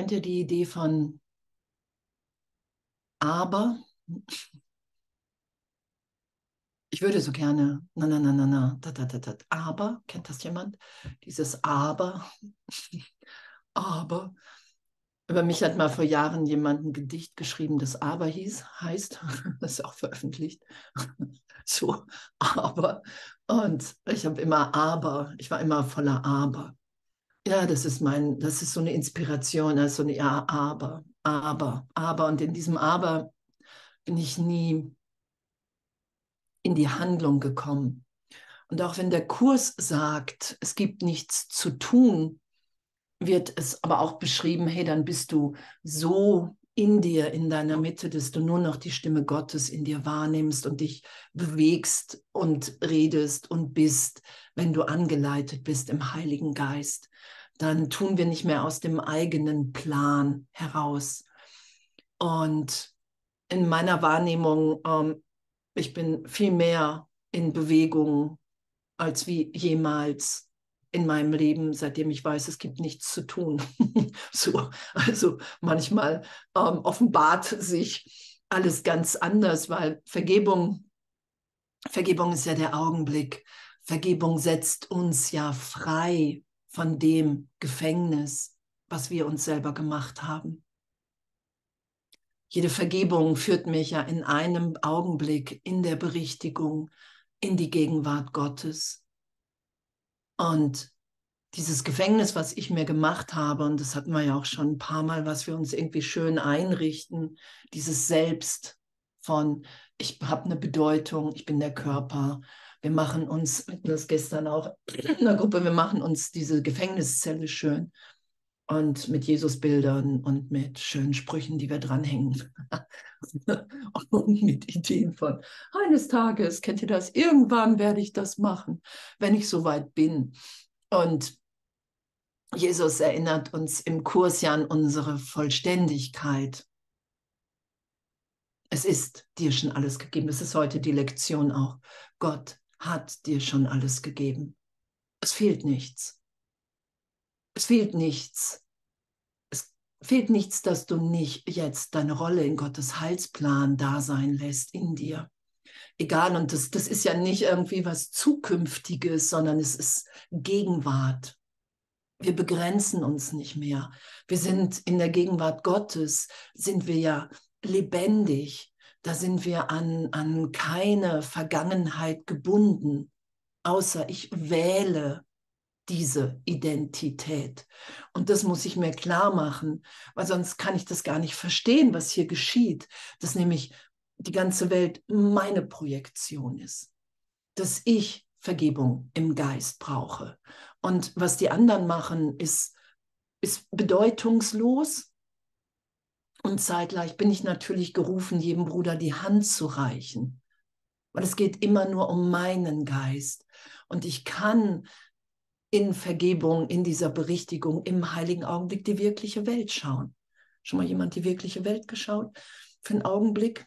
Kennt ihr die Idee von aber? Ich würde so gerne, na, na, na, na, na, da, da, da, da, aber, kennt das jemand? Dieses aber, aber. Über mich hat mal vor Jahren jemand ein Gedicht geschrieben, das aber hieß, heißt, das ist auch veröffentlicht, so, aber. Und ich habe immer aber, ich war immer voller aber. Ja, das ist mein, das ist so eine Inspiration, also eine, ja, aber, aber, aber. Und in diesem aber bin ich nie in die Handlung gekommen. Und auch wenn der Kurs sagt, es gibt nichts zu tun, wird es aber auch beschrieben, hey, dann bist du so in dir, in deiner Mitte, dass du nur noch die Stimme Gottes in dir wahrnimmst und dich bewegst und redest und bist, wenn du angeleitet bist im Heiligen Geist. Dann tun wir nicht mehr aus dem eigenen Plan heraus. Und in meiner Wahrnehmung ähm, ich bin viel mehr in Bewegung als wie jemals in meinem Leben, seitdem ich weiß, es gibt nichts zu tun. so, also manchmal ähm, offenbart sich alles ganz anders, weil Vergebung, Vergebung ist ja der Augenblick. Vergebung setzt uns ja frei von dem Gefängnis, was wir uns selber gemacht haben. Jede Vergebung führt mich ja in einem Augenblick in der Berichtigung in die Gegenwart Gottes. Und dieses Gefängnis, was ich mir gemacht habe, und das hatten wir ja auch schon ein paar Mal, was wir uns irgendwie schön einrichten, dieses Selbst von, ich habe eine Bedeutung, ich bin der Körper. Wir machen uns, das gestern auch in der Gruppe, wir machen uns diese Gefängniszelle schön und mit Jesusbildern und mit schönen Sprüchen, die wir dranhängen. und mit Ideen von, eines Tages, kennt ihr das? Irgendwann werde ich das machen, wenn ich soweit bin. Und Jesus erinnert uns im Kurs ja an unsere Vollständigkeit. Es ist dir schon alles gegeben. Das ist heute die Lektion auch. Gott hat dir schon alles gegeben. Es fehlt nichts. Es fehlt nichts. Es fehlt nichts, dass du nicht jetzt deine Rolle in Gottes Heilsplan da sein lässt in dir. Egal, und das, das ist ja nicht irgendwie was Zukünftiges, sondern es ist Gegenwart. Wir begrenzen uns nicht mehr. Wir sind in der Gegenwart Gottes, sind wir ja lebendig. Da sind wir an, an keine Vergangenheit gebunden, außer ich wähle diese Identität. Und das muss ich mir klar machen, weil sonst kann ich das gar nicht verstehen, was hier geschieht, dass nämlich die ganze Welt meine Projektion ist, dass ich Vergebung im Geist brauche. Und was die anderen machen, ist, ist bedeutungslos. Und zeitgleich bin ich natürlich gerufen, jedem Bruder die Hand zu reichen. Weil es geht immer nur um meinen Geist. Und ich kann in Vergebung, in dieser Berichtigung, im heiligen Augenblick die wirkliche Welt schauen. Schon mal jemand die wirkliche Welt geschaut? Für einen Augenblick?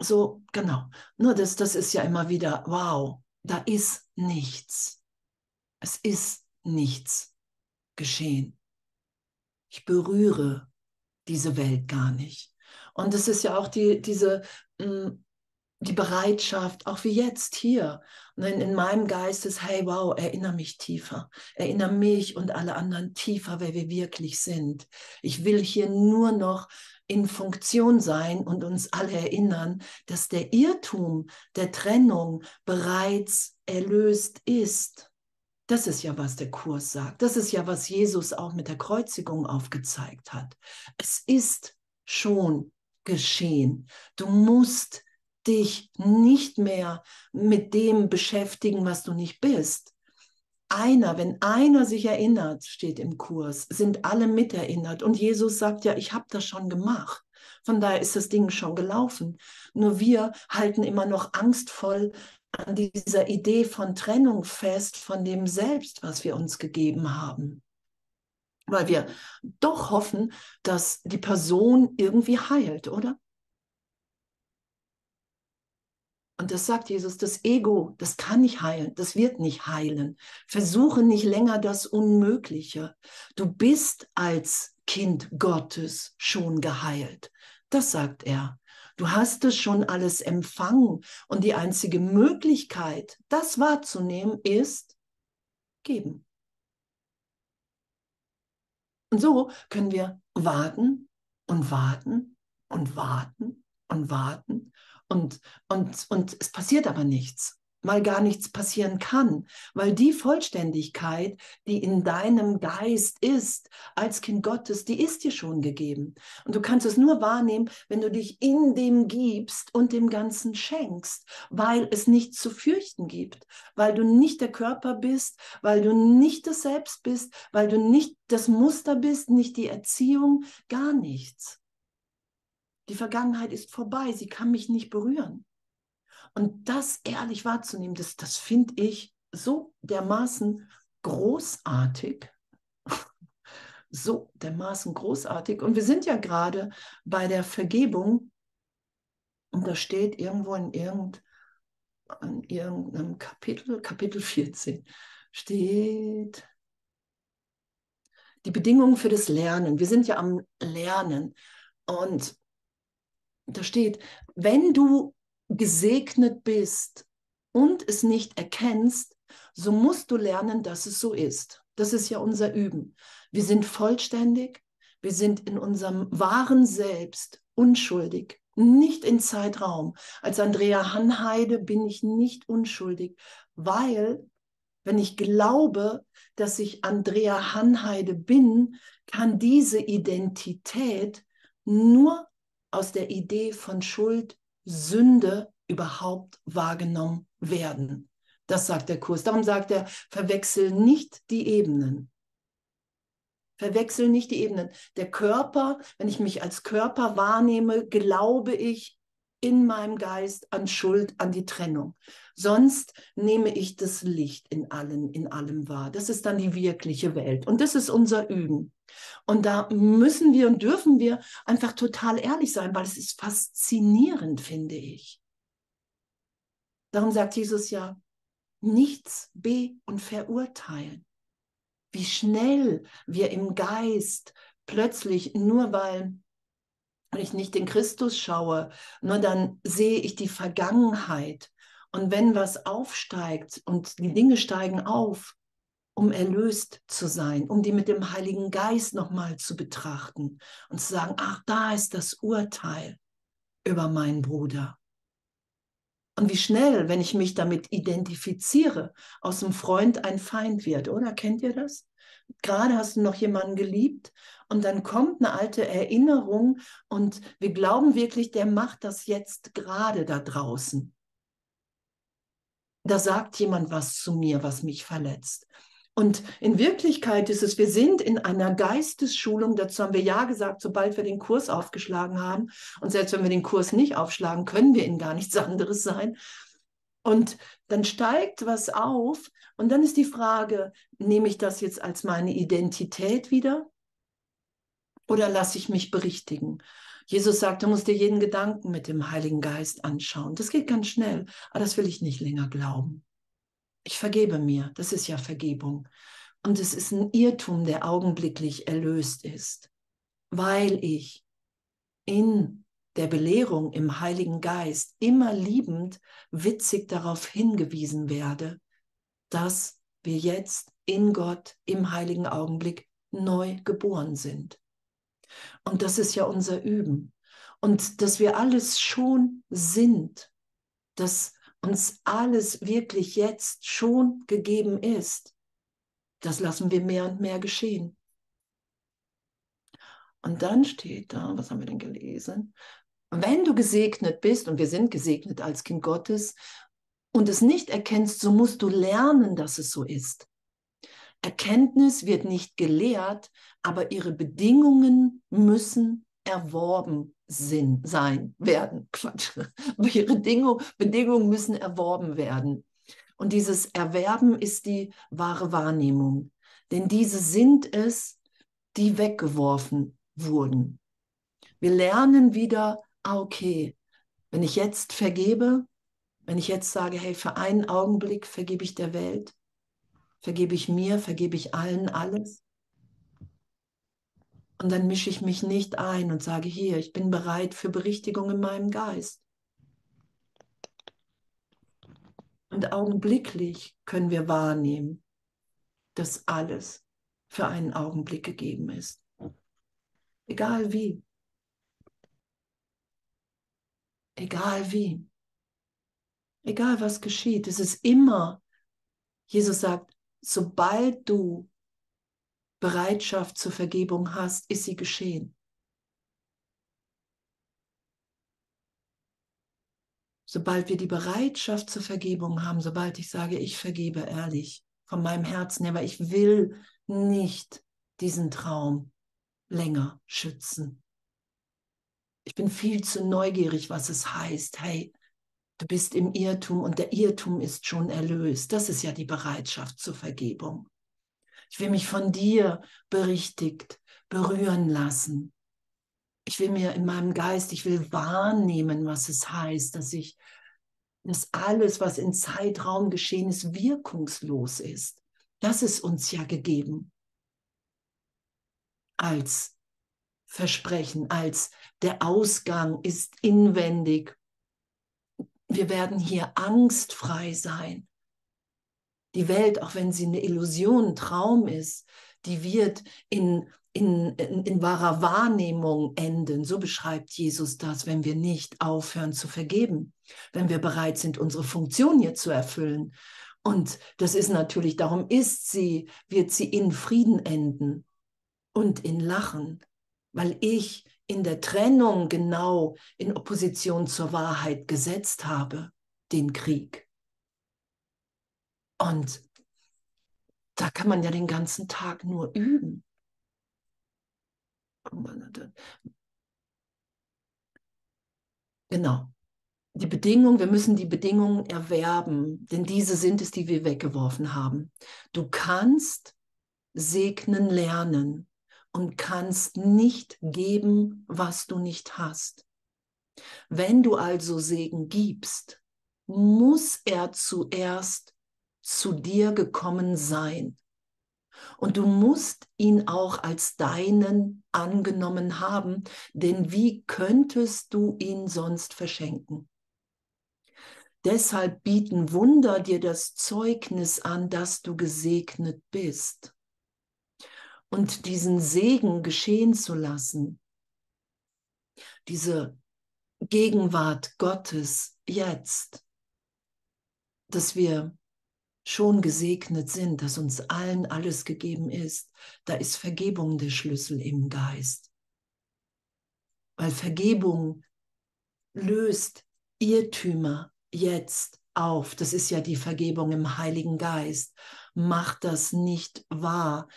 So, genau. Nur das, das ist ja immer wieder, wow, da ist nichts. Es ist nichts geschehen. Ich berühre diese Welt gar nicht. Und es ist ja auch die, diese mm, die Bereitschaft, auch wie jetzt hier. In, in meinem Geist ist, hey, wow, erinnere mich tiefer. Erinnere mich und alle anderen tiefer, wer wir wirklich sind. Ich will hier nur noch in Funktion sein und uns alle erinnern, dass der Irrtum der Trennung bereits erlöst ist. Das ist ja, was der Kurs sagt. Das ist ja, was Jesus auch mit der Kreuzigung aufgezeigt hat. Es ist schon geschehen. Du musst dich nicht mehr mit dem beschäftigen, was du nicht bist. Einer, wenn einer sich erinnert, steht im Kurs, sind alle miterinnert. Und Jesus sagt ja, ich habe das schon gemacht. Von daher ist das Ding schon gelaufen. Nur wir halten immer noch angstvoll an dieser Idee von Trennung fest, von dem Selbst, was wir uns gegeben haben. Weil wir doch hoffen, dass die Person irgendwie heilt, oder? Und das sagt Jesus, das Ego, das kann nicht heilen, das wird nicht heilen. Versuche nicht länger das Unmögliche. Du bist als Kind Gottes schon geheilt. Das sagt er. Du hast es schon alles empfangen. Und die einzige Möglichkeit, das wahrzunehmen, ist geben. Und so können wir warten und warten und warten und warten. Und, und, und es passiert aber nichts mal gar nichts passieren kann, weil die Vollständigkeit, die in deinem Geist ist, als Kind Gottes, die ist dir schon gegeben. Und du kannst es nur wahrnehmen, wenn du dich in dem gibst und dem Ganzen schenkst, weil es nichts zu fürchten gibt, weil du nicht der Körper bist, weil du nicht das Selbst bist, weil du nicht das Muster bist, nicht die Erziehung, gar nichts. Die Vergangenheit ist vorbei, sie kann mich nicht berühren. Und das ehrlich wahrzunehmen, das, das finde ich so dermaßen großartig. so dermaßen großartig. Und wir sind ja gerade bei der Vergebung. Und da steht irgendwo in, irgend, in irgendeinem Kapitel, Kapitel 14, steht die Bedingungen für das Lernen. Wir sind ja am Lernen. Und da steht, wenn du gesegnet bist und es nicht erkennst, so musst du lernen, dass es so ist. Das ist ja unser Üben. Wir sind vollständig, wir sind in unserem wahren Selbst unschuldig, nicht in Zeitraum. Als Andrea Hanheide bin ich nicht unschuldig, weil wenn ich glaube, dass ich Andrea Hanheide bin, kann diese Identität nur aus der Idee von Schuld Sünde überhaupt wahrgenommen werden. Das sagt der Kurs. Darum sagt er, verwechsel nicht die Ebenen. Verwechsel nicht die Ebenen. Der Körper, wenn ich mich als Körper wahrnehme, glaube ich in meinem Geist an Schuld, an die Trennung. Sonst nehme ich das Licht in allen, in allem wahr. Das ist dann die wirkliche Welt. Und das ist unser Üben. Und da müssen wir und dürfen wir einfach total ehrlich sein, weil es ist faszinierend, finde ich. Darum sagt Jesus ja, nichts be- und verurteilen. Wie schnell wir im Geist plötzlich, nur weil ich nicht den Christus schaue, nur dann sehe ich die Vergangenheit. Und wenn was aufsteigt und die Dinge steigen auf, um erlöst zu sein, um die mit dem Heiligen Geist nochmal zu betrachten und zu sagen, ach, da ist das Urteil über meinen Bruder. Und wie schnell, wenn ich mich damit identifiziere, aus dem Freund ein Feind wird, oder? Kennt ihr das? Gerade hast du noch jemanden geliebt und dann kommt eine alte Erinnerung und wir glauben wirklich, der macht das jetzt gerade da draußen. Da sagt jemand was zu mir, was mich verletzt. Und in Wirklichkeit ist es, wir sind in einer Geistesschulung, dazu haben wir ja gesagt, sobald wir den Kurs aufgeschlagen haben. Und selbst wenn wir den Kurs nicht aufschlagen, können wir in gar nichts anderes sein. Und dann steigt was auf und dann ist die Frage, nehme ich das jetzt als meine Identität wieder oder lasse ich mich berichtigen? Jesus sagt, du musst dir jeden Gedanken mit dem Heiligen Geist anschauen. Das geht ganz schnell, aber das will ich nicht länger glauben. Ich vergebe mir, das ist ja Vergebung. Und es ist ein Irrtum, der augenblicklich erlöst ist, weil ich in der Belehrung im Heiligen Geist immer liebend, witzig darauf hingewiesen werde, dass wir jetzt in Gott im heiligen Augenblick neu geboren sind. Und das ist ja unser Üben. Und dass wir alles schon sind, dass uns alles wirklich jetzt schon gegeben ist, das lassen wir mehr und mehr geschehen. Und dann steht da, was haben wir denn gelesen? Wenn du gesegnet bist, und wir sind gesegnet als Kind Gottes, und es nicht erkennst, so musst du lernen, dass es so ist. Erkenntnis wird nicht gelehrt, aber ihre Bedingungen müssen erworben sind, sein, werden. Quatsch. Aber ihre Bedingung, Bedingungen müssen erworben werden. Und dieses Erwerben ist die wahre Wahrnehmung. Denn diese sind es, die weggeworfen wurden. Wir lernen wieder, ah, okay, wenn ich jetzt vergebe, Wenn ich jetzt sage, hey, für einen Augenblick vergebe ich der Welt, vergebe ich mir, vergebe ich allen alles. Und dann mische ich mich nicht ein und sage, hier, ich bin bereit für Berichtigung in meinem Geist. Und augenblicklich können wir wahrnehmen, dass alles für einen Augenblick gegeben ist. Egal wie. Egal wie. Egal was geschieht. Es ist immer, Jesus sagt, sobald du Bereitschaft zur Vergebung hast, ist sie geschehen. Sobald wir die Bereitschaft zur Vergebung haben, sobald ich sage, ich vergebe ehrlich von meinem Herzen her, weil ich will nicht diesen Traum länger schützen. Ich bin viel zu neugierig, was es heißt. Hey, du bist im Irrtum und der Irrtum ist schon erlöst. Das ist ja die Bereitschaft zur Vergebung. Ich will mich von dir berichtigt, berühren lassen. Ich will mir in meinem Geist, ich will wahrnehmen, was es heißt, dass ich, dass alles, was in Zeitraum geschehen ist, wirkungslos ist. Das ist uns ja gegeben als Versprechen, als der Ausgang ist inwendig. Wir werden hier angstfrei sein. Die Welt, auch wenn sie eine Illusion, ein Traum ist, die wird in, in, in, in, wahrer Wahrnehmung enden. So beschreibt Jesus das, wenn wir nicht aufhören zu vergeben, wenn wir bereit sind, unsere Funktion hier zu erfüllen. Und das ist natürlich, darum ist sie, wird sie in Frieden enden und in Lachen, weil ich in der Trennung genau in Opposition zur Wahrheit gesetzt habe, den Krieg. Und da kann man ja den ganzen Tag nur üben. Genau. Die Bedingungen, wir müssen die Bedingungen erwerben, denn diese sind es, die wir weggeworfen haben. Du kannst segnen lernen und kannst nicht geben, was du nicht hast. Wenn du also Segen gibst, muss er zuerst zu dir gekommen sein. Und du musst ihn auch als deinen angenommen haben, denn wie könntest du ihn sonst verschenken? Deshalb bieten Wunder dir das Zeugnis an, dass du gesegnet bist. Und diesen Segen geschehen zu lassen, diese Gegenwart Gottes jetzt, dass wir schon gesegnet sind, dass uns allen alles gegeben ist, da ist Vergebung der Schlüssel im Geist. Weil Vergebung löst Irrtümer jetzt auf. Das ist ja die Vergebung im Heiligen Geist. Mach das nicht wahr,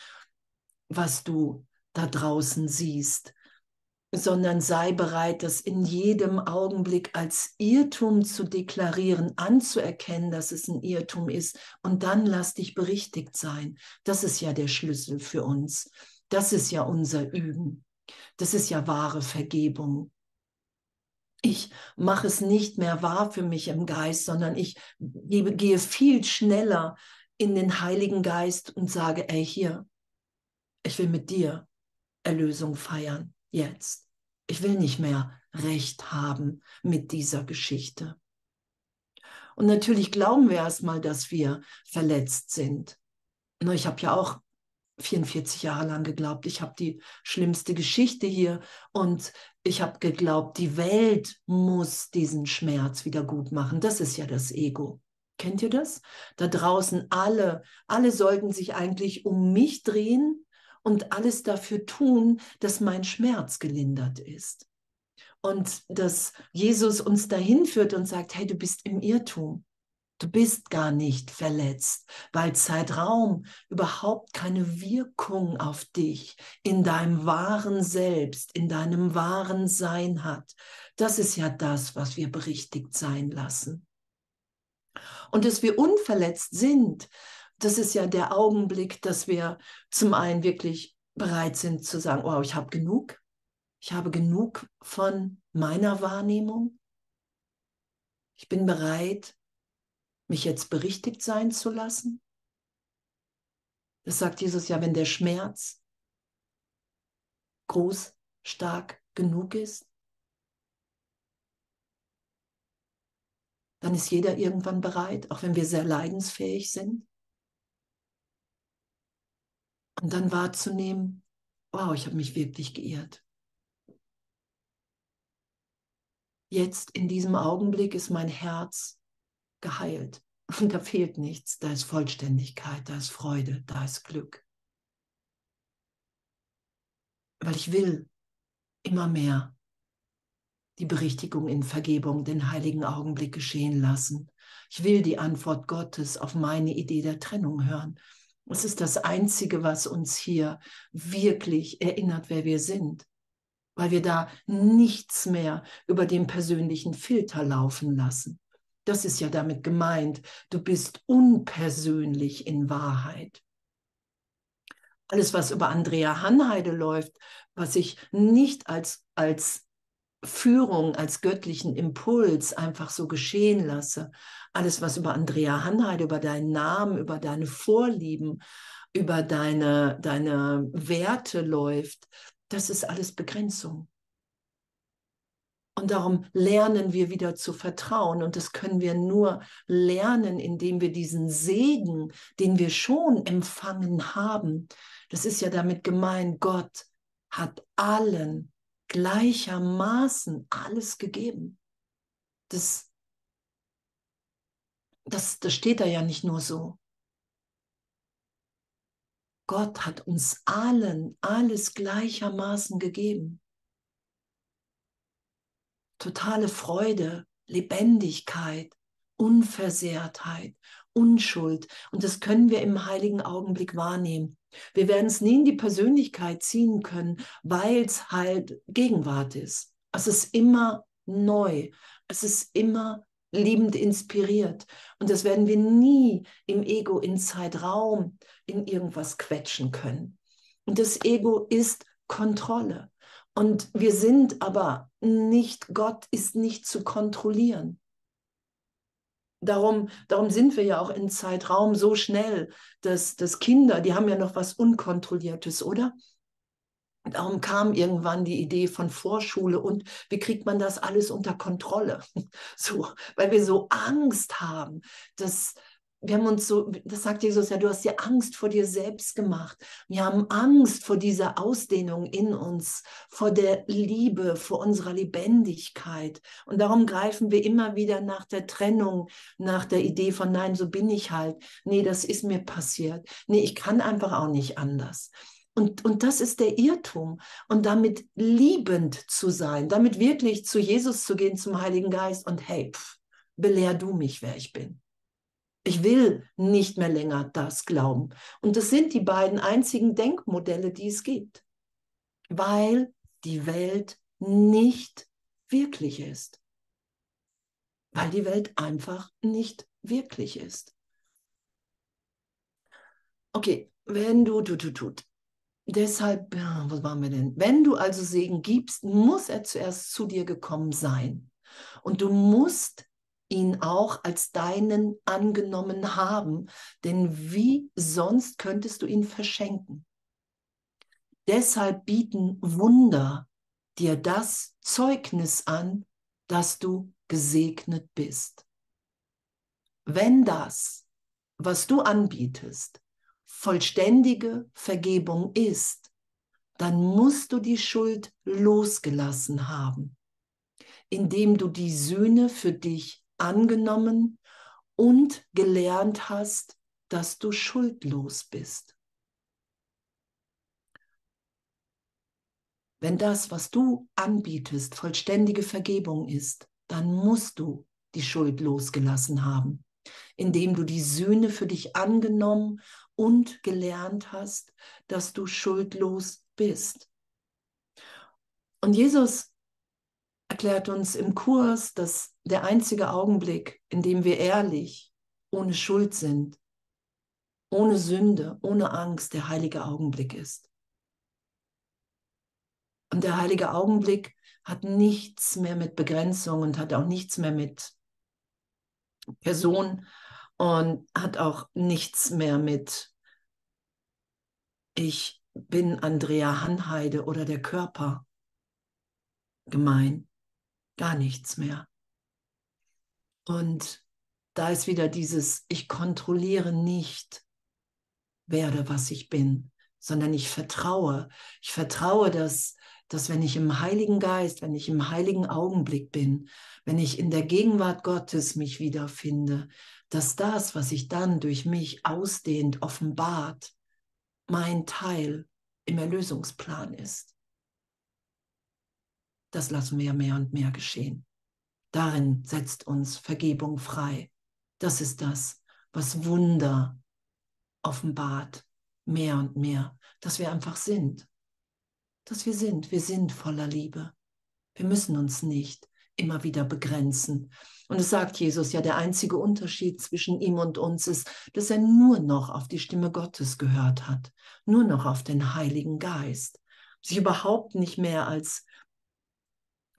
was du da draußen siehst sondern sei bereit, das in jedem Augenblick als Irrtum zu deklarieren, anzuerkennen, dass es ein Irrtum ist und dann lass dich berichtigt sein. Das ist ja der Schlüssel für uns. Das ist ja unser Üben. Das ist ja wahre Vergebung. Ich mache es nicht mehr wahr für mich im Geist, sondern ich gehe viel schneller in den Heiligen Geist und sage, ey, hier, ich will mit dir Erlösung feiern jetzt. Ich will nicht mehr recht haben mit dieser Geschichte. Und natürlich glauben wir erstmal, dass wir verletzt sind. Ich habe ja auch 44 Jahre lang geglaubt, ich habe die schlimmste Geschichte hier und ich habe geglaubt, die Welt muss diesen Schmerz wieder gut machen. Das ist ja das Ego. Kennt ihr das? Da draußen alle, alle sollten sich eigentlich um mich drehen und alles dafür tun, dass mein Schmerz gelindert ist. Und dass Jesus uns dahin führt und sagt, hey, du bist im Irrtum. Du bist gar nicht verletzt, weil Zeitraum überhaupt keine Wirkung auf dich in deinem wahren Selbst, in deinem wahren Sein hat. Das ist ja das, was wir berichtigt sein lassen. Und dass wir unverletzt sind, das ist ja der Augenblick, dass wir zum einen wirklich bereit sind zu sagen, oh, ich habe genug. Ich habe genug von meiner Wahrnehmung. Ich bin bereit, mich jetzt berichtigt sein zu lassen? Das sagt Jesus ja, wenn der Schmerz groß, stark genug ist, dann ist jeder irgendwann bereit, auch wenn wir sehr leidensfähig sind. Und dann wahrzunehmen, wow, ich habe mich wirklich geirrt. Jetzt in diesem Augenblick ist mein Herz geheilt. Und da fehlt nichts. Da ist Vollständigkeit, da ist Freude, da ist Glück. Weil ich will immer mehr die Berichtigung in Vergebung, den heiligen Augenblick geschehen lassen. Ich will die Antwort Gottes auf meine Idee der Trennung hören. Es ist das Einzige, was uns hier wirklich erinnert, wer wir sind, weil wir da nichts mehr über den persönlichen Filter laufen lassen. Das ist ja damit gemeint, du bist unpersönlich in Wahrheit. Alles, was über Andrea Hanheide läuft, was ich nicht als, als Führung, als göttlichen Impuls einfach so geschehen lasse, alles, was über Andrea Hanheide, über deinen Namen, über deine Vorlieben, über deine, deine Werte läuft, das ist alles Begrenzung. Und darum lernen wir wieder zu vertrauen. Und das können wir nur lernen, indem wir diesen Segen, den wir schon empfangen haben, das ist ja damit gemeint, Gott hat allen gleichermaßen alles gegeben. Das das, das steht da ja nicht nur so. Gott hat uns allen alles gleichermaßen gegeben. Totale Freude, Lebendigkeit, Unversehrtheit, Unschuld. Und das können wir im heiligen Augenblick wahrnehmen. Wir werden es nie in die Persönlichkeit ziehen können, weil es halt Gegenwart ist. Es ist immer neu. Es ist immer liebend inspiriert. Und das werden wir nie im Ego in Zeitraum in irgendwas quetschen können. Und das Ego ist Kontrolle. Und wir sind aber nicht, Gott ist nicht zu kontrollieren. Darum, darum sind wir ja auch in Zeitraum so schnell, dass, dass Kinder, die haben ja noch was Unkontrolliertes, oder? Darum kam irgendwann die Idee von Vorschule und wie kriegt man das alles unter Kontrolle? So, weil wir so Angst haben, dass wir haben uns so, das sagt Jesus ja, du hast dir Angst vor dir selbst gemacht. Wir haben Angst vor dieser Ausdehnung in uns, vor der Liebe, vor unserer Lebendigkeit. Und darum greifen wir immer wieder nach der Trennung, nach der Idee von, nein, so bin ich halt. Nee, das ist mir passiert. Nee, ich kann einfach auch nicht anders. Und, und das ist der Irrtum. Und damit liebend zu sein, damit wirklich zu Jesus zu gehen, zum Heiligen Geist und hey, pff, belehr du mich, wer ich bin. Ich will nicht mehr länger das glauben. Und das sind die beiden einzigen Denkmodelle, die es gibt, weil die Welt nicht wirklich ist. Weil die Welt einfach nicht wirklich ist. Okay, wenn du, du, du, du, Deshalb, was waren wir denn? Wenn du also Segen gibst, muss er zuerst zu dir gekommen sein. Und du musst ihn auch als deinen angenommen haben, denn wie sonst könntest du ihn verschenken? Deshalb bieten Wunder dir das Zeugnis an, dass du gesegnet bist. Wenn das, was du anbietest, vollständige Vergebung ist, dann musst du die Schuld losgelassen haben, indem du die Sühne für dich angenommen und gelernt hast, dass du schuldlos bist. Wenn das, was du anbietest, vollständige Vergebung ist, dann musst du die Schuld losgelassen haben, indem du die Sühne für dich angenommen und gelernt hast, dass du schuldlos bist. Und Jesus erklärt uns im Kurs, dass der einzige Augenblick, in dem wir ehrlich, ohne Schuld sind, ohne Sünde, ohne Angst, der heilige Augenblick ist. Und der heilige Augenblick hat nichts mehr mit Begrenzung und hat auch nichts mehr mit Person und hat auch nichts mehr mit ich bin Andrea Hanheide oder der Körper gemein. Gar nichts mehr. Und da ist wieder dieses, ich kontrolliere nicht, werde, was ich bin, sondern ich vertraue. Ich vertraue, dass, dass wenn ich im Heiligen Geist, wenn ich im heiligen Augenblick bin, wenn ich in der Gegenwart Gottes mich wiederfinde, dass das, was sich dann durch mich ausdehnt, offenbart, mein Teil im Erlösungsplan ist. Das lassen wir mehr und mehr geschehen. Darin setzt uns Vergebung frei. Das ist das, was Wunder offenbart, mehr und mehr, dass wir einfach sind. Dass wir sind. Wir sind voller Liebe. Wir müssen uns nicht immer wieder begrenzen. Und es sagt Jesus ja, der einzige Unterschied zwischen ihm und uns ist, dass er nur noch auf die Stimme Gottes gehört hat, nur noch auf den Heiligen Geist, sich überhaupt nicht mehr als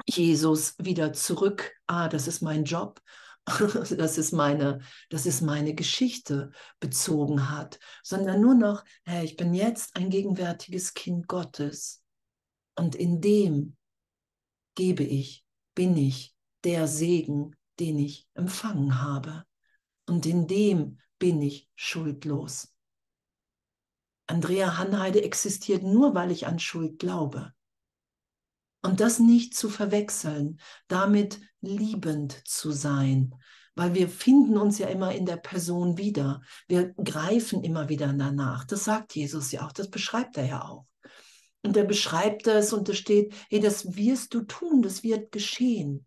Jesus wieder zurück, ah, das ist mein Job, das ist meine, das ist meine Geschichte bezogen hat, sondern nur noch, hey, ich bin jetzt ein gegenwärtiges Kind Gottes und in dem gebe ich bin ich der Segen, den ich empfangen habe. Und in dem bin ich schuldlos. Andrea Hanheide existiert nur, weil ich an Schuld glaube. Und das nicht zu verwechseln, damit liebend zu sein, weil wir finden uns ja immer in der Person wieder. Wir greifen immer wieder danach. Das sagt Jesus ja auch, das beschreibt er ja auch. Und er beschreibt das und da steht, hey, das wirst du tun, das wird geschehen.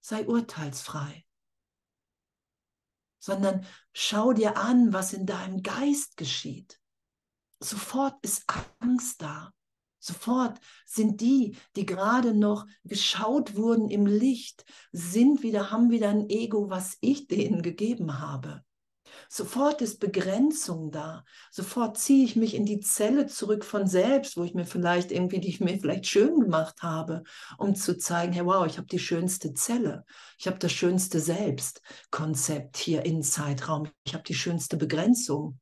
Sei urteilsfrei. Sondern schau dir an, was in deinem Geist geschieht. Sofort ist Angst da. Sofort sind die, die gerade noch geschaut wurden im Licht, sind wieder, haben wieder ein Ego, was ich denen gegeben habe. Sofort ist Begrenzung da. Sofort ziehe ich mich in die Zelle zurück von selbst, wo ich mir vielleicht irgendwie, die ich mir vielleicht schön gemacht habe, um zu zeigen, hey, wow, ich habe die schönste Zelle. Ich habe das schönste Selbstkonzept hier in Zeitraum. Ich habe die schönste Begrenzung.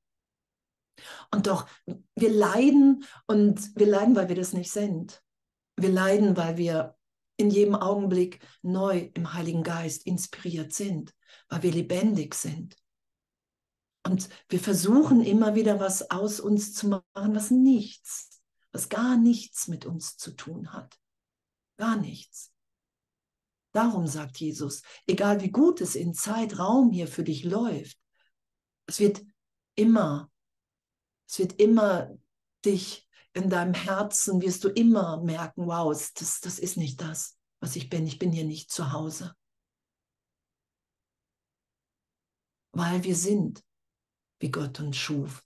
Und doch, wir leiden und wir leiden, weil wir das nicht sind. Wir leiden, weil wir in jedem Augenblick neu im Heiligen Geist inspiriert sind, weil wir lebendig sind. Und wir versuchen immer wieder was aus uns zu machen, was nichts, was gar nichts mit uns zu tun hat. Gar nichts. Darum sagt Jesus, egal wie gut es in Zeitraum hier für dich läuft, es wird immer, es wird immer dich in deinem Herzen, wirst du immer merken, wow, das, das ist nicht das, was ich bin. Ich bin hier nicht zu Hause. Weil wir sind wie Gott uns schuf.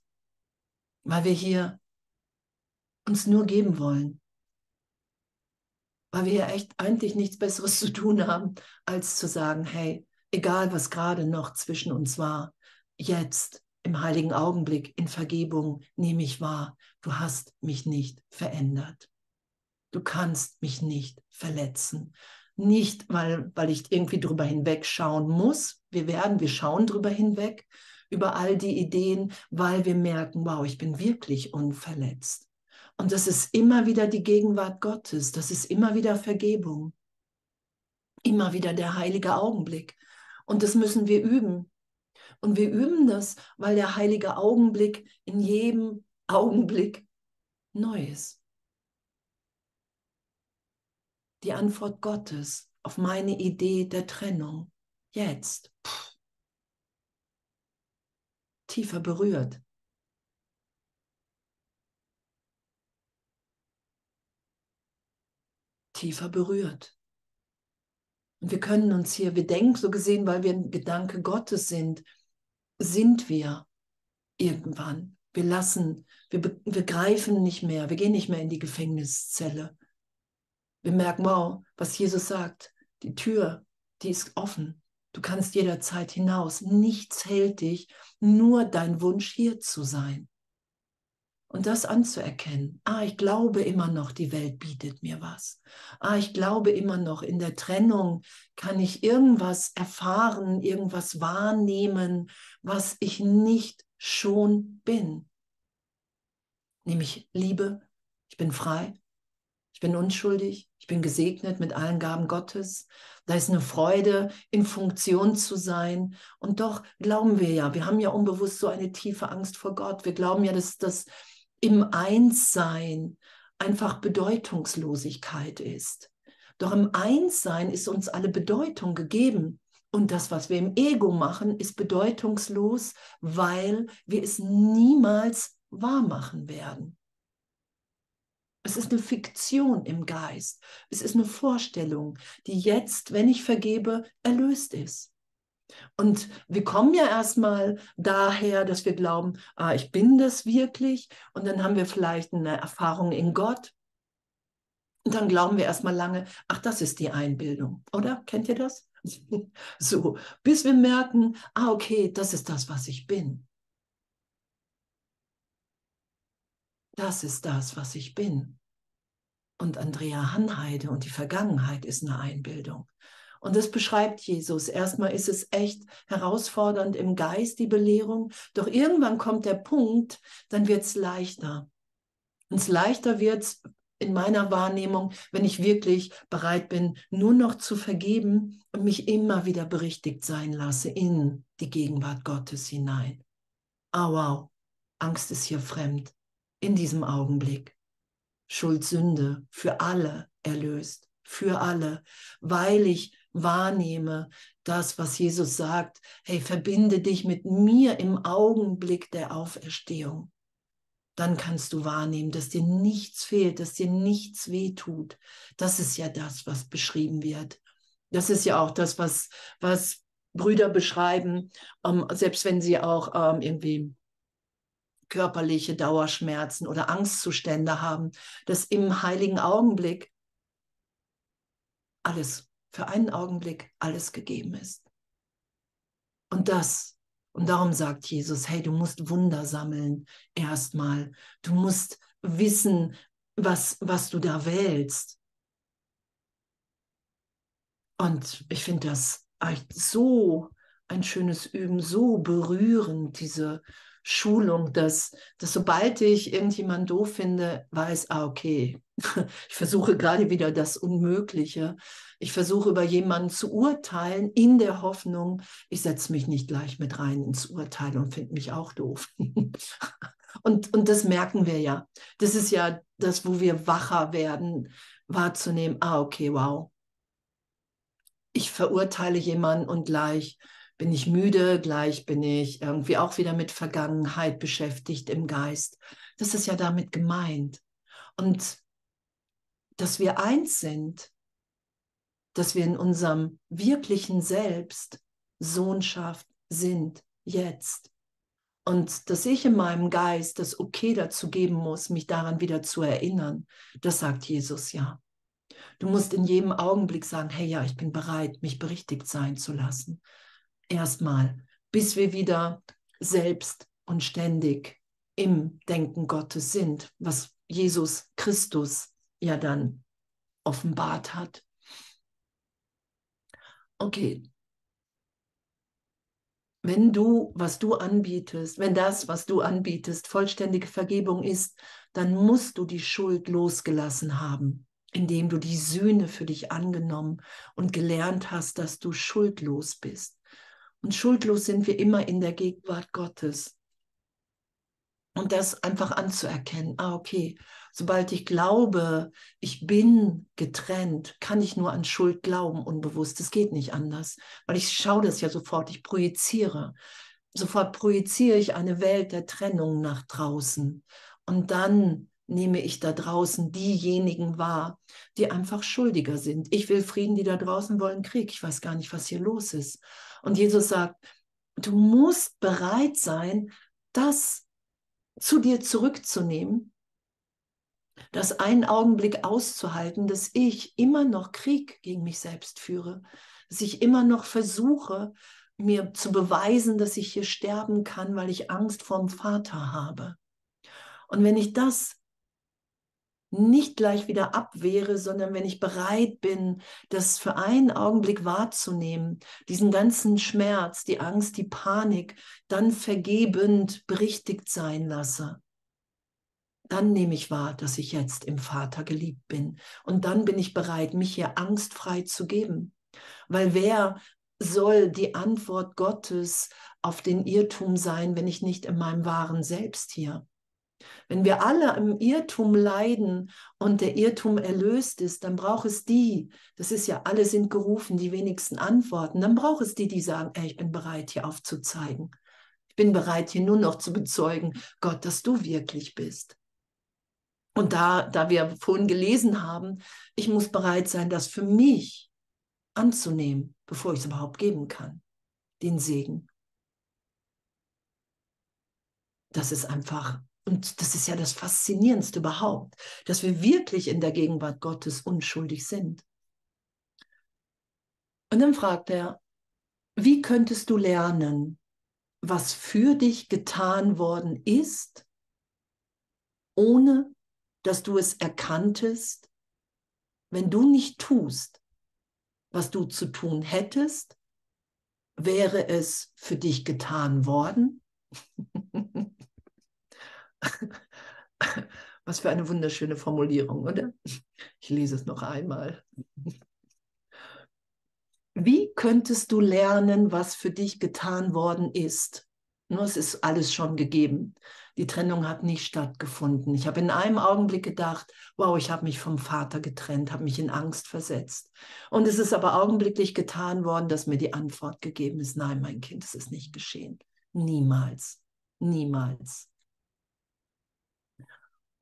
Weil wir hier uns nur geben wollen. Weil wir hier echt eigentlich nichts Besseres zu tun haben, als zu sagen, hey, egal was gerade noch zwischen uns war, jetzt im heiligen Augenblick in Vergebung nehme ich wahr, du hast mich nicht verändert. Du kannst mich nicht verletzen. Nicht, weil, weil ich irgendwie drüber hinwegschauen muss. Wir werden, wir schauen drüber hinweg, über all die Ideen, weil wir merken, wow, ich bin wirklich unverletzt. Und das ist immer wieder die Gegenwart Gottes, das ist immer wieder Vergebung, immer wieder der heilige Augenblick. Und das müssen wir üben. Und wir üben das, weil der heilige Augenblick in jedem Augenblick neu ist. Die Antwort Gottes auf meine Idee der Trennung. Jetzt. Puh tiefer berührt. Tiefer berührt. Und wir können uns hier, wir denken so gesehen, weil wir ein Gedanke Gottes sind, sind wir irgendwann. Wir lassen, wir, wir greifen nicht mehr, wir gehen nicht mehr in die Gefängniszelle. Wir merken, wow, was Jesus sagt, die Tür, die ist offen. Du kannst jederzeit hinaus. Nichts hält dich, nur dein Wunsch hier zu sein. Und das anzuerkennen. Ah, ich glaube immer noch, die Welt bietet mir was. Ah, ich glaube immer noch, in der Trennung kann ich irgendwas erfahren, irgendwas wahrnehmen, was ich nicht schon bin. Nämlich Liebe, ich bin frei, ich bin unschuldig, ich bin gesegnet mit allen Gaben Gottes. Da ist eine Freude, in Funktion zu sein. Und doch glauben wir ja, wir haben ja unbewusst so eine tiefe Angst vor Gott. Wir glauben ja, dass das im Einssein einfach Bedeutungslosigkeit ist. Doch im Einssein ist uns alle Bedeutung gegeben. Und das, was wir im Ego machen, ist bedeutungslos, weil wir es niemals wahr machen werden. Es ist eine Fiktion im Geist. Es ist eine Vorstellung, die jetzt, wenn ich vergebe, erlöst ist. Und wir kommen ja erstmal daher, dass wir glauben, ah, ich bin das wirklich. Und dann haben wir vielleicht eine Erfahrung in Gott. Und dann glauben wir erstmal lange, ach, das ist die Einbildung, oder? Kennt ihr das? so, bis wir merken, ah, okay, das ist das, was ich bin. Das ist das, was ich bin. Und Andrea Hanheide und die Vergangenheit ist eine Einbildung. Und das beschreibt Jesus. Erstmal ist es echt herausfordernd im Geist, die Belehrung. Doch irgendwann kommt der Punkt, dann wird es leichter. Und es leichter wird in meiner Wahrnehmung, wenn ich wirklich bereit bin, nur noch zu vergeben und mich immer wieder berichtigt sein lasse in die Gegenwart Gottes hinein. Ah, wow, Angst ist hier fremd in diesem Augenblick. Schuld, Sünde für alle erlöst, für alle, weil ich wahrnehme das, was Jesus sagt, hey, verbinde dich mit mir im Augenblick der Auferstehung. Dann kannst du wahrnehmen, dass dir nichts fehlt, dass dir nichts wehtut. Das ist ja das, was beschrieben wird. Das ist ja auch das, was, was Brüder beschreiben, ähm, selbst wenn sie auch ähm, irgendwie körperliche Dauerschmerzen oder Angstzustände haben, dass im heiligen Augenblick alles, für einen Augenblick alles gegeben ist. Und das, und darum sagt Jesus, hey, du musst Wunder sammeln erstmal. Du musst wissen, was, was du da wählst. Und ich finde das so ein schönes Üben, so berührend, diese, Schulung, dass, dass sobald ich irgendjemanden doof finde, weiß, ah, okay, ich versuche gerade wieder das Unmögliche. Ich versuche über jemanden zu urteilen in der Hoffnung, ich setze mich nicht gleich mit rein ins Urteil und finde mich auch doof. und, und das merken wir ja. Das ist ja das, wo wir wacher werden, wahrzunehmen, ah, okay, wow. Ich verurteile jemanden und gleich bin ich müde, gleich bin ich irgendwie auch wieder mit Vergangenheit beschäftigt im Geist. Das ist ja damit gemeint. Und dass wir eins sind, dass wir in unserem wirklichen Selbst Sohnschaft sind, jetzt. Und dass ich in meinem Geist das Okay dazu geben muss, mich daran wieder zu erinnern, das sagt Jesus ja. Du musst in jedem Augenblick sagen, hey ja, ich bin bereit, mich berichtigt sein zu lassen erstmal, bis wir wieder selbst und ständig im Denken Gottes sind, was Jesus Christus ja dann offenbart hat. Okay. Wenn du, was du anbietest, wenn das, was du anbietest, vollständige Vergebung ist, dann musst du die Schuld losgelassen haben, indem du die Sühne für dich angenommen und gelernt hast, dass du schuldlos bist. Und schuldlos sind wir immer in der Gegenwart Gottes. Und das einfach anzuerkennen. Ah, okay, sobald ich glaube, ich bin getrennt, kann ich nur an Schuld glauben, unbewusst. Es geht nicht anders, weil ich schaue das ja sofort, ich projiziere. Sofort projiziere ich eine Welt der Trennung nach draußen. Und dann nehme ich da draußen diejenigen wahr, die einfach schuldiger sind. Ich will Frieden, die da draußen wollen Krieg. Ich weiß gar nicht, was hier los ist. Und Jesus sagt, du musst bereit sein, das zu dir zurückzunehmen, das einen Augenblick auszuhalten, dass ich immer noch Krieg gegen mich selbst führe, dass ich immer noch versuche, mir zu beweisen, dass ich hier sterben kann, weil ich Angst vorm Vater habe. Und wenn ich das nicht gleich wieder abwehre, sondern wenn ich bereit bin, das für einen Augenblick wahrzunehmen, diesen ganzen Schmerz, die Angst, die Panik, dann vergebend berichtigt sein lasse, dann nehme ich wahr, dass ich jetzt im Vater geliebt bin. Und dann bin ich bereit, mich hier angstfrei zu geben. Weil wer soll die Antwort Gottes auf den Irrtum sein, wenn ich nicht in meinem wahren Selbst hier? Wenn wir alle im Irrtum leiden und der Irrtum erlöst ist, dann braucht es die, das ist ja, alle sind gerufen, die wenigsten antworten, dann braucht es die, die sagen, ey, ich bin bereit, hier aufzuzeigen. Ich bin bereit, hier nur noch zu bezeugen, Gott, dass du wirklich bist. Und da, da wir vorhin gelesen haben, ich muss bereit sein, das für mich anzunehmen, bevor ich es überhaupt geben kann, den Segen. Das ist einfach und das ist ja das Faszinierendste überhaupt, dass wir wirklich in der Gegenwart Gottes unschuldig sind. Und dann fragt er, wie könntest du lernen, was für dich getan worden ist, ohne dass du es erkanntest, wenn du nicht tust, was du zu tun hättest, wäre es für dich getan worden? Was für eine wunderschöne Formulierung, oder? Ich lese es noch einmal. Wie könntest du lernen, was für dich getan worden ist? Nur es ist alles schon gegeben. Die Trennung hat nicht stattgefunden. Ich habe in einem Augenblick gedacht, wow, ich habe mich vom Vater getrennt, habe mich in Angst versetzt. Und es ist aber augenblicklich getan worden, dass mir die Antwort gegeben ist, nein, mein Kind, es ist nicht geschehen. Niemals, niemals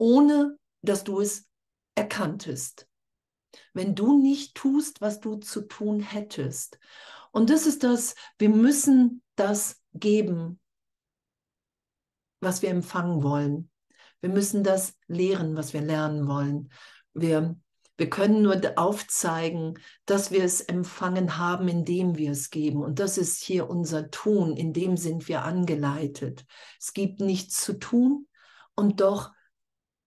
ohne dass du es erkanntest. Wenn du nicht tust, was du zu tun hättest. Und das ist das, wir müssen das geben, was wir empfangen wollen. Wir müssen das lehren, was wir lernen wollen. Wir, wir können nur aufzeigen, dass wir es empfangen haben, indem wir es geben. Und das ist hier unser Tun, in dem sind wir angeleitet. Es gibt nichts zu tun und doch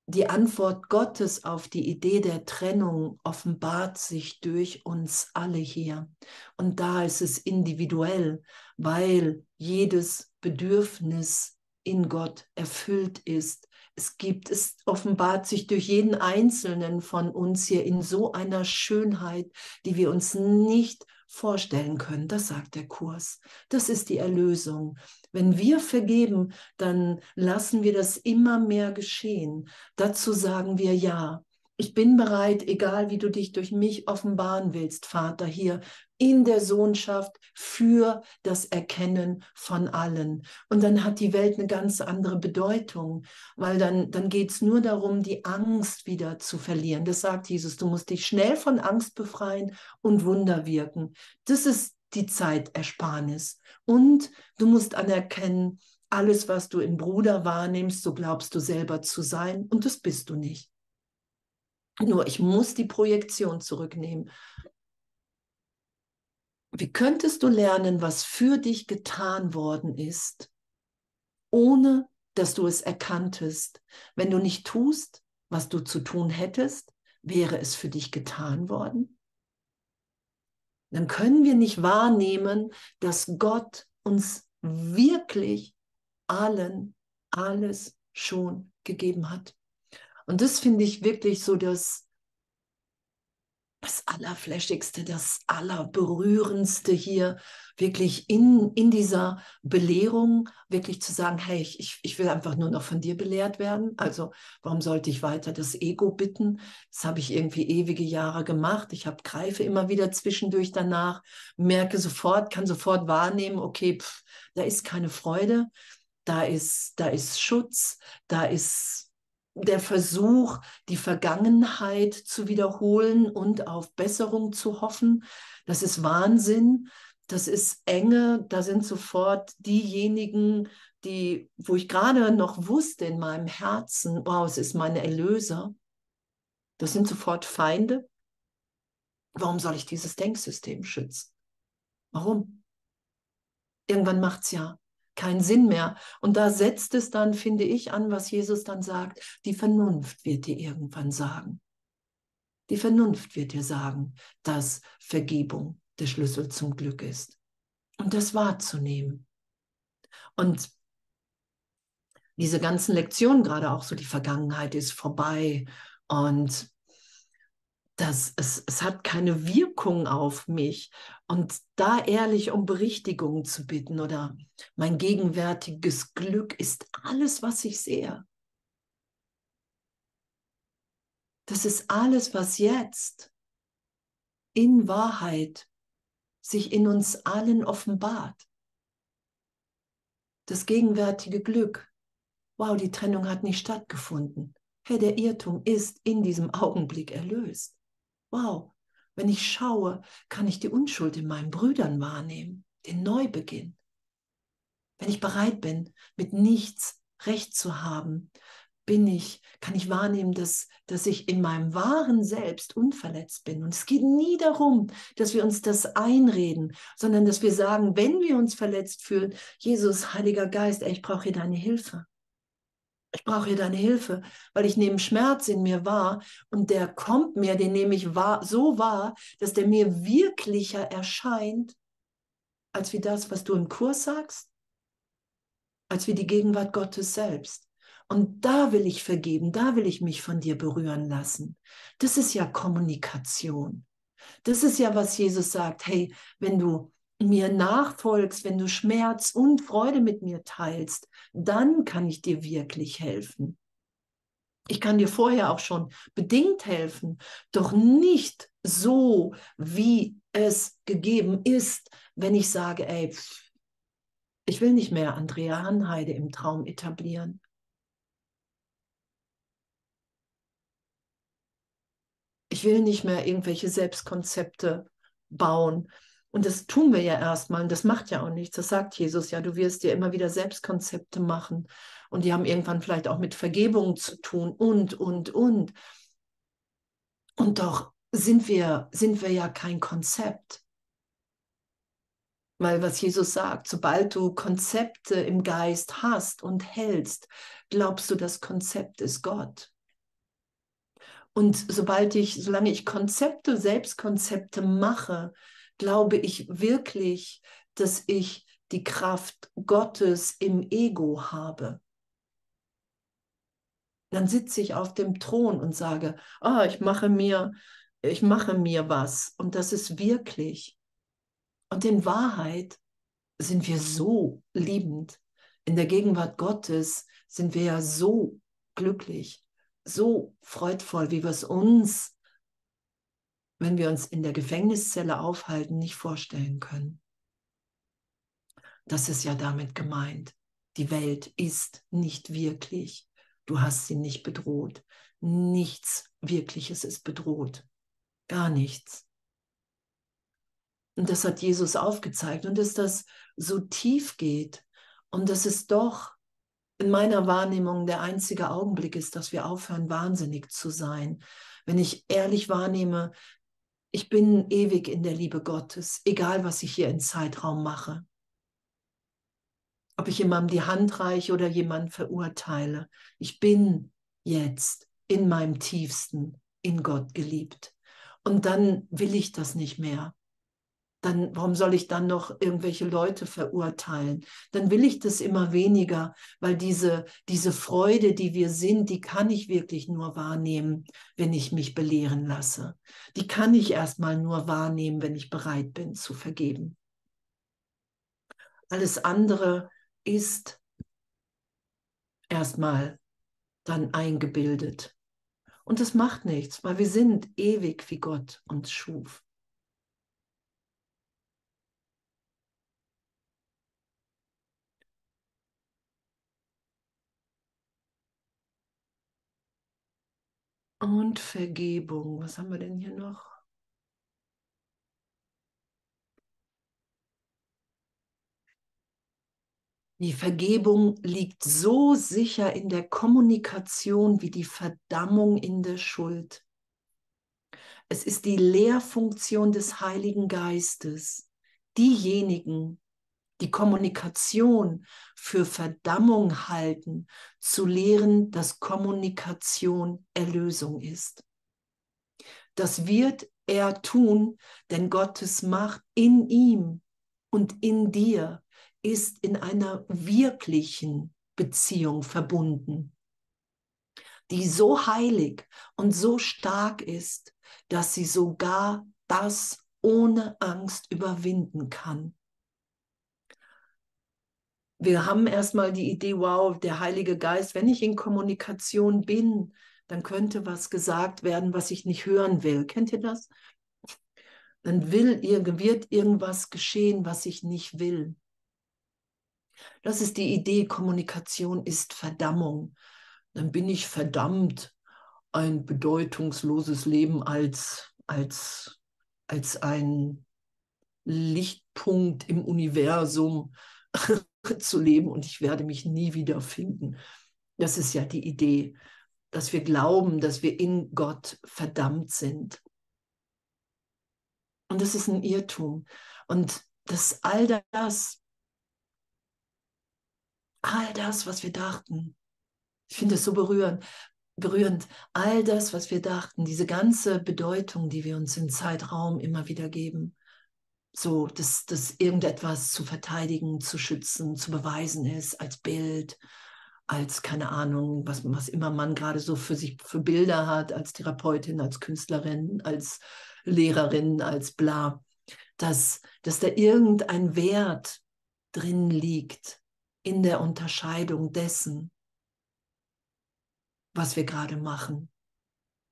die Antwort Gottes auf die Idee der Trennung offenbart sich durch uns alle hier. Und da ist es individuell, weil jedes Bedürfnis in Gott erfüllt ist. Es gibt, es offenbart sich durch jeden einzelnen von uns hier in so einer Schönheit, die wir uns nicht vorstellen können. Das sagt der Kurs. Das ist die Erlösung. Wenn wir vergeben, dann lassen wir das immer mehr geschehen. Dazu sagen wir ja. Ich bin bereit, egal wie du dich durch mich offenbaren willst, Vater, hier in der Sohnschaft für das Erkennen von allen. Und dann hat die Welt eine ganz andere Bedeutung, weil dann, dann geht es nur darum, die Angst wieder zu verlieren. Das sagt Jesus, du musst dich schnell von Angst befreien und Wunder wirken. Das ist die Zeitersparnis. Und du musst anerkennen, alles, was du im Bruder wahrnimmst, so glaubst du selber zu sein und das bist du nicht. Nur ich muss die Projektion zurücknehmen. Wie könntest du lernen, was für dich getan worden ist, ohne dass du es erkanntest? Wenn du nicht tust, was du zu tun hättest, wäre es für dich getan worden? Dann können wir nicht wahrnehmen, dass Gott uns wirklich allen alles schon gegeben hat. Und das finde ich wirklich so das, das Allerfläschigste, das Allerberührendste hier, wirklich in, in dieser Belehrung, wirklich zu sagen, hey, ich, ich will einfach nur noch von dir belehrt werden. Also warum sollte ich weiter das Ego bitten? Das habe ich irgendwie ewige Jahre gemacht. Ich habe greife immer wieder zwischendurch danach, merke sofort, kann sofort wahrnehmen, okay, pff, da ist keine Freude, da ist, da ist Schutz, da ist der Versuch, die Vergangenheit zu wiederholen und auf Besserung zu hoffen, das ist Wahnsinn, das ist Enge, da sind sofort diejenigen, die, wo ich gerade noch wusste in meinem Herzen, wow, es ist mein Erlöser, das sind sofort Feinde. Warum soll ich dieses Denksystem schützen? Warum? Irgendwann macht es ja keinen Sinn mehr. Und da setzt es dann, finde ich, an, was Jesus dann sagt. Die Vernunft wird dir irgendwann sagen. Die Vernunft wird dir sagen, dass Vergebung der Schlüssel zum Glück ist. Und das wahrzunehmen. Und diese ganzen Lektionen, gerade auch so die Vergangenheit ist vorbei und das, es, es hat keine Wirkung auf mich. Und da ehrlich um Berichtigung zu bitten oder mein gegenwärtiges Glück ist alles, was ich sehe. Das ist alles, was jetzt in Wahrheit sich in uns allen offenbart. Das gegenwärtige Glück. Wow, die Trennung hat nicht stattgefunden. Hey, der Irrtum ist in diesem Augenblick erlöst. Wow, wenn ich schaue, kann ich die Unschuld in meinen Brüdern wahrnehmen, den Neubeginn. Wenn ich bereit bin, mit nichts recht zu haben, bin ich, kann ich wahrnehmen, dass, dass ich in meinem wahren Selbst unverletzt bin. Und es geht nie darum, dass wir uns das einreden, sondern dass wir sagen, wenn wir uns verletzt fühlen, Jesus, Heiliger Geist, ey, ich brauche hier deine Hilfe. Ich brauche hier deine Hilfe, weil ich nehme Schmerz in mir wahr und der kommt mir, den nehme ich wahr, so wahr, dass der mir wirklicher erscheint, als wie das, was du im Kurs sagst, als wie die Gegenwart Gottes selbst. Und da will ich vergeben, da will ich mich von dir berühren lassen. Das ist ja Kommunikation. Das ist ja, was Jesus sagt. Hey, wenn du mir nachfolgst, wenn du Schmerz und Freude mit mir teilst, dann kann ich dir wirklich helfen. Ich kann dir vorher auch schon bedingt helfen, doch nicht so, wie es gegeben ist, wenn ich sage, ey, ich will nicht mehr Andrea Hanheide im Traum etablieren. Ich will nicht mehr irgendwelche Selbstkonzepte bauen. Und das tun wir ja erstmal und das macht ja auch nichts. Das sagt Jesus ja, du wirst dir immer wieder Selbstkonzepte machen und die haben irgendwann vielleicht auch mit Vergebung zu tun und, und, und. Und doch sind wir, sind wir ja kein Konzept. Weil was Jesus sagt, sobald du Konzepte im Geist hast und hältst, glaubst du, das Konzept ist Gott. Und sobald ich, solange ich Konzepte, Selbstkonzepte mache, glaube ich wirklich, dass ich die Kraft Gottes im Ego habe. Dann sitze ich auf dem Thron und sage, oh, ich mache mir, ich mache mir was. Und das ist wirklich. Und in Wahrheit sind wir so liebend. In der Gegenwart Gottes sind wir ja so glücklich so freudvoll, wie wir es uns, wenn wir uns in der Gefängniszelle aufhalten, nicht vorstellen können. Das ist ja damit gemeint. Die Welt ist nicht wirklich. Du hast sie nicht bedroht. Nichts Wirkliches ist bedroht. Gar nichts. Und das hat Jesus aufgezeigt. Und dass das so tief geht und dass es doch in meiner Wahrnehmung der einzige Augenblick ist, dass wir aufhören, wahnsinnig zu sein. Wenn ich ehrlich wahrnehme, ich bin ewig in der Liebe Gottes, egal was ich hier im Zeitraum mache. Ob ich jemandem die Hand reiche oder jemanden verurteile. Ich bin jetzt in meinem tiefsten in Gott geliebt. Und dann will ich das nicht mehr dann warum soll ich dann noch irgendwelche Leute verurteilen? Dann will ich das immer weniger, weil diese, diese Freude, die wir sind, die kann ich wirklich nur wahrnehmen, wenn ich mich belehren lasse. Die kann ich erstmal nur wahrnehmen, wenn ich bereit bin zu vergeben. Alles andere ist erstmal dann eingebildet. Und das macht nichts, weil wir sind ewig, wie Gott uns schuf. Und Vergebung. Was haben wir denn hier noch? Die Vergebung liegt so sicher in der Kommunikation wie die Verdammung in der Schuld. Es ist die Lehrfunktion des Heiligen Geistes. Diejenigen, die Kommunikation für Verdammung halten, zu lehren, dass Kommunikation Erlösung ist. Das wird er tun, denn Gottes Macht in ihm und in dir ist in einer wirklichen Beziehung verbunden, die so heilig und so stark ist, dass sie sogar das ohne Angst überwinden kann. Wir haben erstmal die Idee, wow, der Heilige Geist, wenn ich in Kommunikation bin, dann könnte was gesagt werden, was ich nicht hören will. Kennt ihr das? Dann will, wird irgendwas geschehen, was ich nicht will. Das ist die Idee, Kommunikation ist Verdammung. Dann bin ich verdammt, ein bedeutungsloses Leben als, als, als ein Lichtpunkt im Universum zu leben und ich werde mich nie wieder finden. Das ist ja die Idee, dass wir glauben, dass wir in Gott verdammt sind. Und das ist ein Irrtum. Und dass all das, all das, was wir dachten, ich finde es so berührend, berührend, all das, was wir dachten, diese ganze Bedeutung, die wir uns im Zeitraum immer wieder geben, so, dass, dass irgendetwas zu verteidigen, zu schützen, zu beweisen ist, als Bild, als, keine Ahnung, was, was immer man gerade so für sich für Bilder hat, als Therapeutin, als Künstlerin, als Lehrerin, als bla, dass, dass da irgendein Wert drin liegt in der Unterscheidung dessen, was wir gerade machen.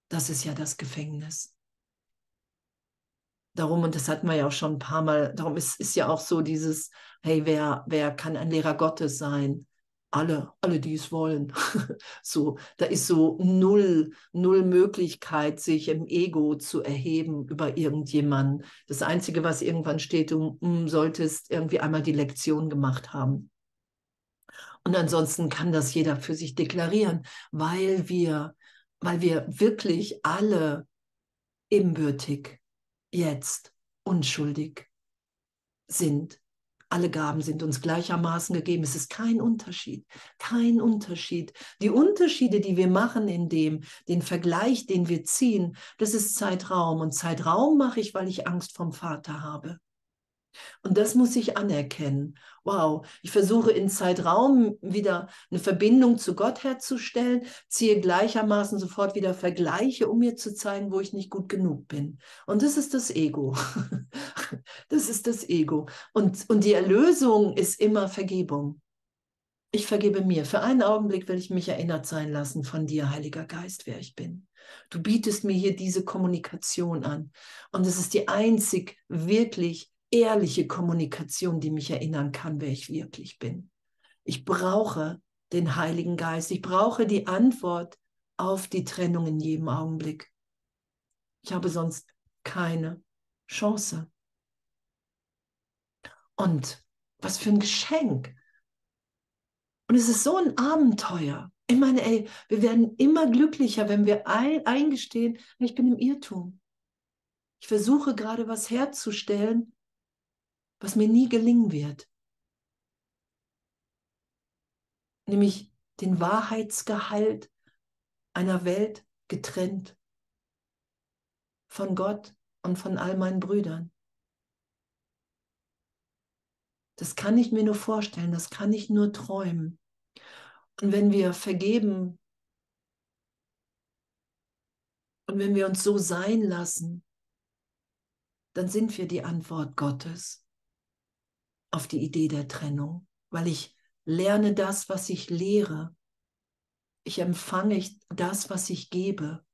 Das ist ja das Gefängnis. Darum, und das hatten wir ja auch schon ein paar Mal, darum ist, ist ja auch so dieses, hey, wer, wer kann ein Lehrer Gottes sein? alle, alle, die es wollen. so, da ist so null, null Möglichkeit, sich im Ego zu erheben über irgendjemanden. Das Einzige, was irgendwann steht, du mm, solltest irgendwie einmal die Lektion gemacht haben. Und ansonsten kann das jeder für sich deklarieren, weil wir, weil wir wirklich alle ebenbürtig jetzt unschuldig sind alle Gaben sind uns gleichermaßen gegeben. Es ist kein Unterschied, kein Unterschied. Die Unterschiede, die wir machen in dem, den Vergleich, den wir ziehen, das ist Zeitraum. Und Zeitraum mache ich, weil ich Angst vom Vater habe. Und das muss ich anerkennen. Wow, ich versuche in Zeitraum wieder eine Verbindung zu Gott herzustellen, ziehe gleichermaßen sofort wieder Vergleiche, um mir zu zeigen, wo ich nicht gut genug bin. Und das ist das Ego. Das ist das Ego. Und, und die Erlösung ist immer Vergebung. Ich vergebe mir. Für einen Augenblick will ich mich erinnert sein lassen von dir, Heiliger Geist, wer ich bin. Du bietest mir hier diese Kommunikation an. Und es ist die einzig wirklich ehrliche Kommunikation, die mich erinnern kann, wer ich wirklich bin. Ich brauche den Heiligen Geist. Ich brauche die Antwort auf die Trennung in jedem Augenblick. Ich habe sonst keine Chance. Und was für ein Geschenk. Und es ist so ein Abenteuer. Ich meine, ey, wir werden immer glücklicher, wenn wir ein, eingestehen, ich bin im Irrtum. Ich versuche gerade was herzustellen, was mir nie gelingen wird. Nämlich den Wahrheitsgehalt einer Welt getrennt von Gott und von all meinen Brüdern. Das kann ich mir nur vorstellen, das kann ich nur träumen. Und wenn wir vergeben und wenn wir uns so sein lassen, dann sind wir die Antwort Gottes auf die Idee der Trennung, weil ich lerne das, was ich lehre. Ich empfange das, was ich gebe.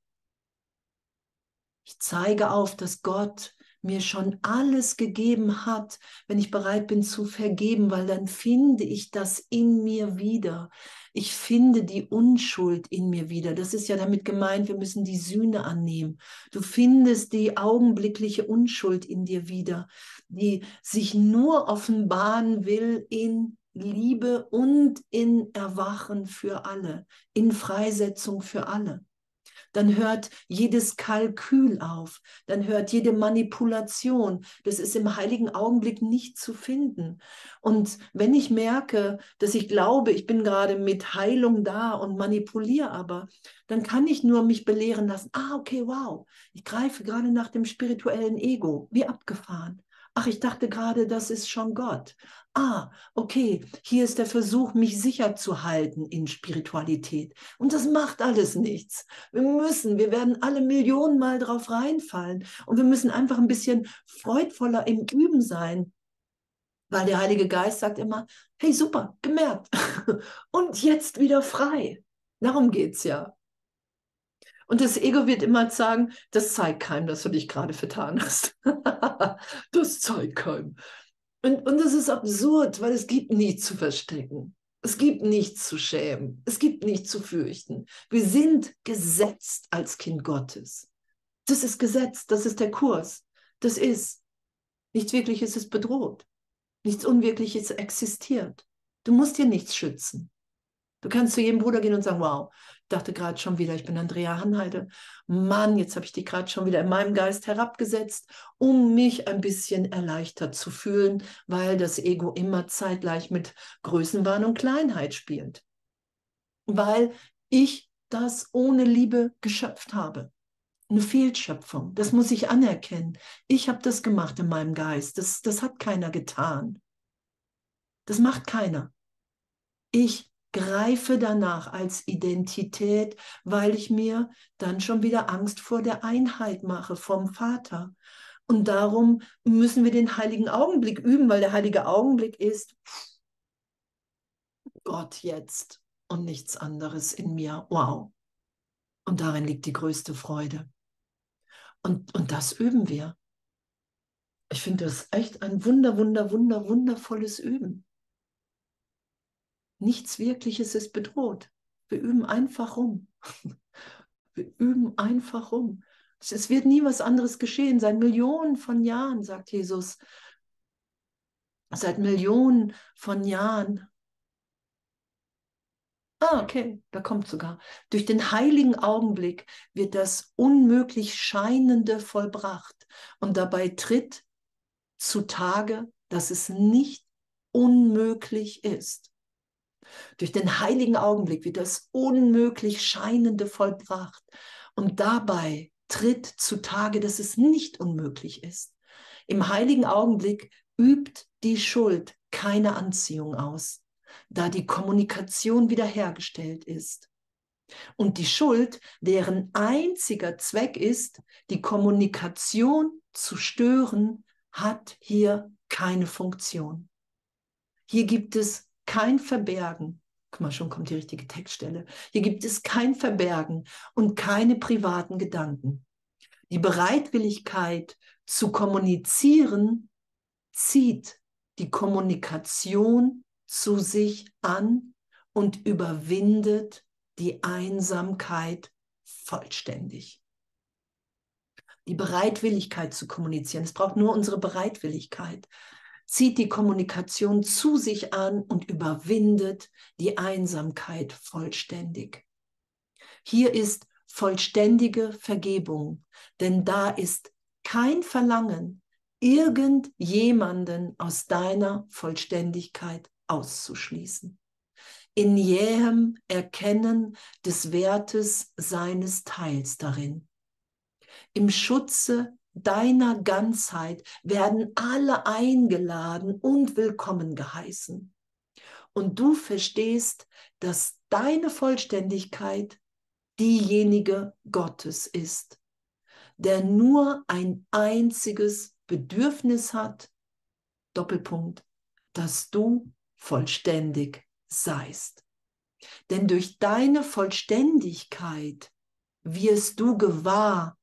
Ich zeige auf, dass Gott mir schon alles gegeben hat, wenn ich bereit bin zu vergeben, weil dann finde ich das in mir wieder. Ich finde die Unschuld in mir wieder. Das ist ja damit gemeint, wir müssen die Sühne annehmen. Du findest die augenblickliche Unschuld in dir wieder, die sich nur offenbaren will in Liebe und in Erwachen für alle, in Freisetzung für alle. Dann hört jedes Kalkül auf, dann hört jede Manipulation. Das ist im heiligen Augenblick nicht zu finden. Und wenn ich merke, dass ich glaube, ich bin gerade mit Heilung da und manipuliere aber, dann kann ich nur mich belehren lassen. Ah, okay, wow, ich greife gerade nach dem spirituellen Ego. Wie abgefahren. Ach, ich dachte gerade, das ist schon Gott. Ah, okay, hier ist der Versuch, mich sicher zu halten in Spiritualität. Und das macht alles nichts. Wir müssen, wir werden alle Millionen Mal drauf reinfallen. Und wir müssen einfach ein bisschen freudvoller im Üben sein. Weil der Heilige Geist sagt immer, hey, super, gemerkt. Und jetzt wieder frei. Darum geht es ja. Und das Ego wird immer sagen, das zeigt keinem, dass du dich gerade vertan hast. das zeigt keinem. Und, und das ist absurd, weil es gibt nichts zu verstecken. Es gibt nichts zu schämen. Es gibt nichts zu fürchten. Wir sind gesetzt als Kind Gottes. Das ist Gesetz, das ist der Kurs. Das ist. Nichts Wirkliches ist bedroht. Nichts Unwirkliches existiert. Du musst dir nichts schützen. Du kannst zu jedem Bruder gehen und sagen, wow, ich dachte gerade schon wieder, ich bin Andrea Hanheide. Mann, jetzt habe ich dich gerade schon wieder in meinem Geist herabgesetzt, um mich ein bisschen erleichtert zu fühlen, weil das Ego immer zeitgleich mit Größenwahn und Kleinheit spielt. Weil ich das ohne Liebe geschöpft habe. Eine Fehlschöpfung, das muss ich anerkennen. Ich habe das gemacht in meinem Geist. Das, das hat keiner getan. Das macht keiner. Ich greife danach als Identität, weil ich mir dann schon wieder Angst vor der Einheit mache vom Vater. Und darum müssen wir den heiligen Augenblick üben, weil der heilige Augenblick ist Gott jetzt und nichts anderes in mir. Wow. Und darin liegt die größte Freude. Und, und das üben wir. Ich finde das echt ein wunder, wunder, wunder, wundervolles Üben. Nichts Wirkliches ist bedroht. Wir üben einfach rum. Wir üben einfach rum. Es wird nie was anderes geschehen. Seit Millionen von Jahren, sagt Jesus. Seit Millionen von Jahren. Ah, okay, da kommt sogar. Durch den heiligen Augenblick wird das unmöglich Scheinende vollbracht. Und dabei tritt zutage, dass es nicht unmöglich ist. Durch den heiligen Augenblick wird das unmöglich Scheinende vollbracht. Und dabei tritt zutage, dass es nicht unmöglich ist. Im heiligen Augenblick übt die Schuld keine Anziehung aus, da die Kommunikation wiederhergestellt ist. Und die Schuld, deren einziger Zweck ist, die Kommunikation zu stören, hat hier keine Funktion. Hier gibt es kein Verbergen. Guck mal, schon kommt die richtige Textstelle. Hier gibt es kein Verbergen und keine privaten Gedanken. Die Bereitwilligkeit zu kommunizieren zieht die Kommunikation zu sich an und überwindet die Einsamkeit vollständig. Die Bereitwilligkeit zu kommunizieren, es braucht nur unsere Bereitwilligkeit zieht die Kommunikation zu sich an und überwindet die Einsamkeit vollständig. Hier ist vollständige Vergebung, denn da ist kein Verlangen, irgendjemanden aus deiner Vollständigkeit auszuschließen. In jähem Erkennen des Wertes seines Teils darin. Im Schutze deiner Ganzheit werden alle eingeladen und willkommen geheißen. Und du verstehst, dass deine Vollständigkeit diejenige Gottes ist, der nur ein einziges Bedürfnis hat, Doppelpunkt, dass du vollständig seist. Denn durch deine Vollständigkeit wirst du gewahr,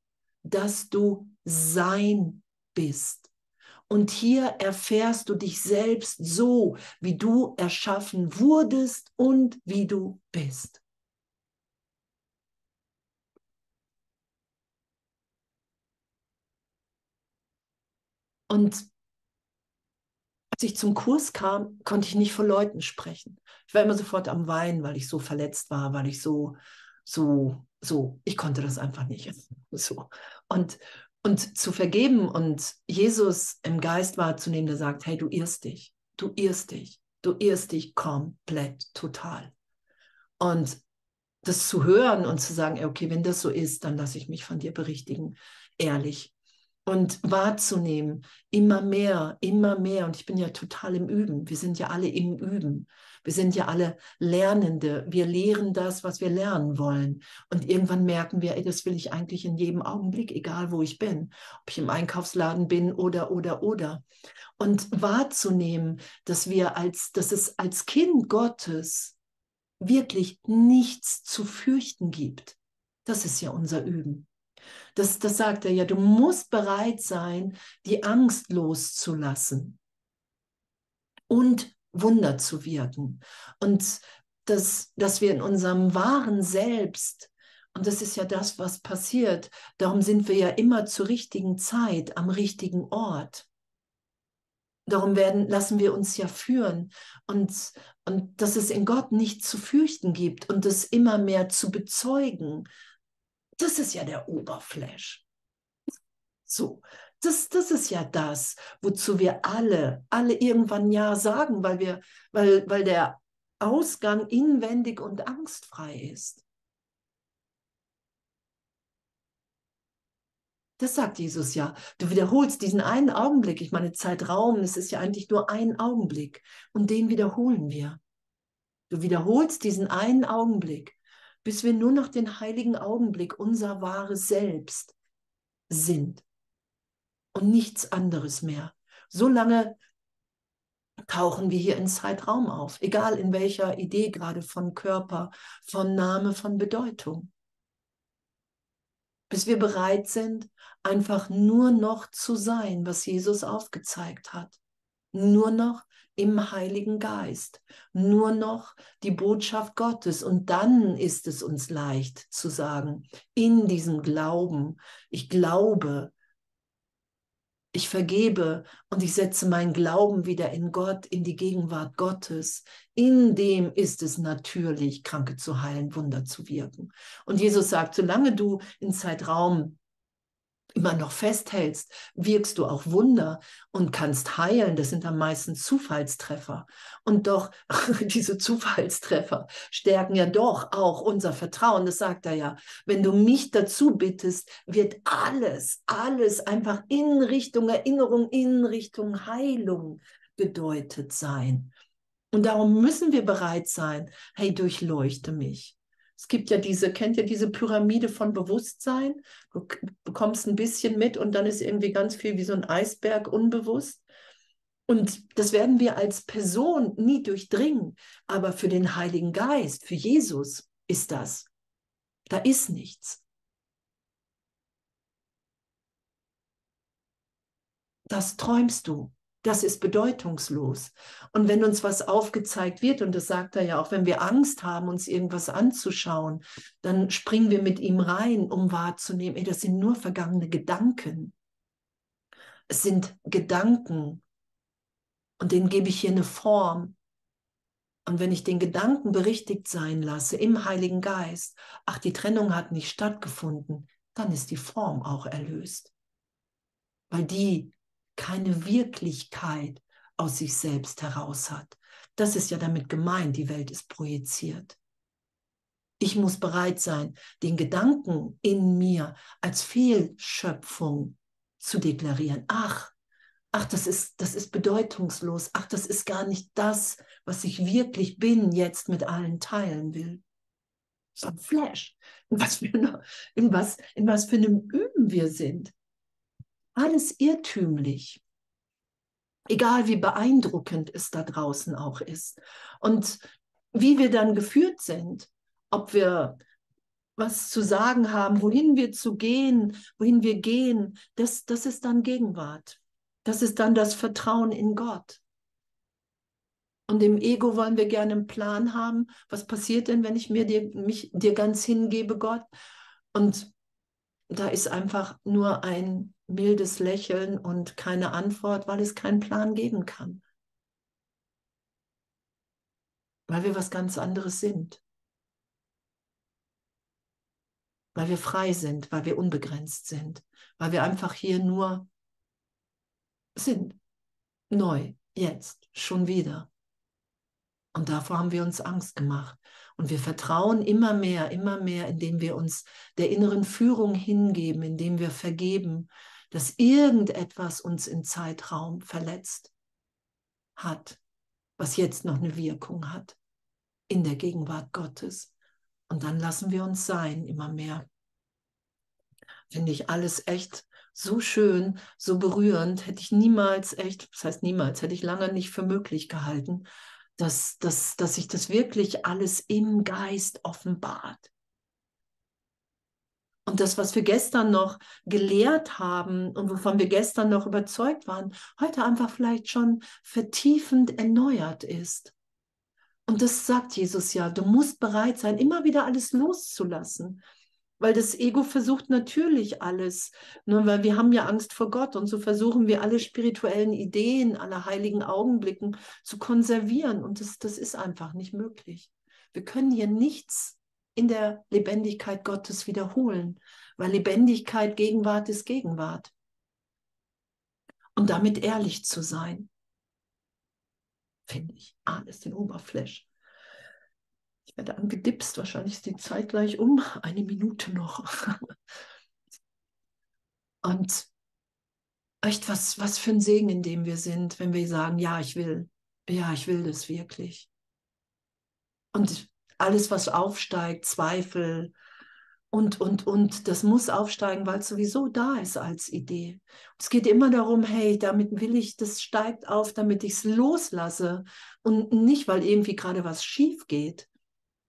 dass du sein bist. Und hier erfährst du dich selbst so, wie du erschaffen wurdest und wie du bist. Und als ich zum Kurs kam, konnte ich nicht vor Leuten sprechen. Ich war immer sofort am Weinen, weil ich so verletzt war, weil ich so so, so, ich konnte das einfach nicht. So. Und, und zu vergeben und Jesus im Geist wahrzunehmen, der sagt, hey, du irrst dich, du irrst dich, du irrst dich komplett, total. Und das zu hören und zu sagen, okay, wenn das so ist, dann lasse ich mich von dir berichtigen, ehrlich. Und wahrzunehmen, immer mehr, immer mehr. Und ich bin ja total im Üben. Wir sind ja alle im Üben. Wir sind ja alle Lernende. Wir lehren das, was wir lernen wollen. Und irgendwann merken wir, ey, das will ich eigentlich in jedem Augenblick, egal wo ich bin. Ob ich im Einkaufsladen bin oder, oder, oder. Und wahrzunehmen, dass wir als, dass es als Kind Gottes wirklich nichts zu fürchten gibt. Das ist ja unser Üben. Das, das sagt er ja, du musst bereit sein, die Angst loszulassen und Wunder zu wirken. Und dass, dass wir in unserem wahren Selbst, und das ist ja das, was passiert, darum sind wir ja immer zur richtigen Zeit am richtigen Ort. Darum werden, lassen wir uns ja führen und, und dass es in Gott nicht zu fürchten gibt und das immer mehr zu bezeugen. Das ist ja der Oberflash. So, das, das ist ja das, wozu wir alle, alle irgendwann Ja sagen, weil, wir, weil, weil der Ausgang inwendig und angstfrei ist. Das sagt Jesus ja. Du wiederholst diesen einen Augenblick. Ich meine, Zeitraum, es ist ja eigentlich nur ein Augenblick. Und den wiederholen wir. Du wiederholst diesen einen Augenblick, bis wir nur noch den heiligen Augenblick, unser wahres Selbst sind. Und nichts anderes mehr. So lange tauchen wir hier in Zeitraum auf, egal in welcher Idee gerade von Körper, von Name, von Bedeutung bis wir bereit sind, einfach nur noch zu sein, was Jesus aufgezeigt hat. Nur noch im Heiligen Geist, nur noch die Botschaft Gottes. Und dann ist es uns leicht zu sagen, in diesem Glauben, ich glaube, ich vergebe und ich setze meinen Glauben wieder in Gott, in die Gegenwart Gottes. In dem ist es natürlich, Kranke zu heilen, Wunder zu wirken. Und Jesus sagt, solange du in Zeitraum immer noch festhältst, wirkst du auch Wunder und kannst heilen. Das sind am meisten Zufallstreffer. Und doch, diese Zufallstreffer stärken ja doch auch unser Vertrauen. Das sagt er ja. Wenn du mich dazu bittest, wird alles, alles einfach in Richtung Erinnerung, in Richtung Heilung gedeutet sein. Und darum müssen wir bereit sein, hey, durchleuchte mich. Es gibt ja diese, kennt ihr diese Pyramide von Bewusstsein? Du bekommst ein bisschen mit und dann ist irgendwie ganz viel wie so ein Eisberg unbewusst. Und das werden wir als Person nie durchdringen. Aber für den Heiligen Geist, für Jesus ist das. Da ist nichts. Das träumst du das ist bedeutungslos. Und wenn uns was aufgezeigt wird, und das sagt er ja auch, wenn wir Angst haben, uns irgendwas anzuschauen, dann springen wir mit ihm rein, um wahrzunehmen, ey, das sind nur vergangene Gedanken. Es sind Gedanken. Und denen gebe ich hier eine Form. Und wenn ich den Gedanken berichtigt sein lasse im Heiligen Geist, ach, die Trennung hat nicht stattgefunden, dann ist die Form auch erlöst. Weil die keine Wirklichkeit aus sich selbst heraus hat. Das ist ja damit gemeint, die Welt ist projiziert. Ich muss bereit sein, den Gedanken in mir als Fehlschöpfung zu deklarieren. Ach, ach, das ist, das ist bedeutungslos. Ach, das ist gar nicht das, was ich wirklich bin, jetzt mit allen teilen will. So ein Flash. In was, für eine, in, was, in was für einem Üben wir sind alles irrtümlich. Egal wie beeindruckend es da draußen auch ist. Und wie wir dann geführt sind, ob wir was zu sagen haben, wohin wir zu gehen, wohin wir gehen, das, das ist dann Gegenwart. Das ist dann das Vertrauen in Gott. Und im Ego wollen wir gerne einen Plan haben. Was passiert denn, wenn ich mir dir, mich dir ganz hingebe, Gott? Und da ist einfach nur ein mildes Lächeln und keine Antwort, weil es keinen Plan geben kann. Weil wir was ganz anderes sind. weil wir frei sind, weil wir unbegrenzt sind, weil wir einfach hier nur sind. Neu, jetzt, schon wieder. Und davor haben wir uns Angst gemacht. Und wir vertrauen immer mehr, immer mehr, indem wir uns der inneren Führung hingeben, indem wir vergeben, dass irgendetwas uns im Zeitraum verletzt hat, was jetzt noch eine Wirkung hat in der Gegenwart Gottes. Und dann lassen wir uns sein, immer mehr. Finde ich alles echt so schön, so berührend, hätte ich niemals echt, das heißt niemals, hätte ich lange nicht für möglich gehalten, dass, dass, dass sich das wirklich alles im Geist offenbart. Und das, was wir gestern noch gelehrt haben und wovon wir gestern noch überzeugt waren, heute einfach vielleicht schon vertiefend erneuert ist. Und das sagt Jesus ja, du musst bereit sein, immer wieder alles loszulassen. Weil das Ego versucht natürlich alles, ne, weil wir haben ja Angst vor Gott und so versuchen wir alle spirituellen Ideen, alle heiligen Augenblicken zu konservieren und das, das ist einfach nicht möglich. Wir können hier nichts in der Lebendigkeit Gottes wiederholen, weil Lebendigkeit Gegenwart ist Gegenwart. Und damit ehrlich zu sein, finde ich alles den Oberfläche werde angedipst, wahrscheinlich ist die Zeit gleich um, eine Minute noch. Und echt, was, was für ein Segen, in dem wir sind, wenn wir sagen, ja, ich will, ja, ich will das wirklich. Und alles, was aufsteigt, Zweifel und, und, und, das muss aufsteigen, weil es sowieso da ist als Idee. Es geht immer darum, hey, damit will ich, das steigt auf, damit ich es loslasse und nicht, weil irgendwie gerade was schief geht,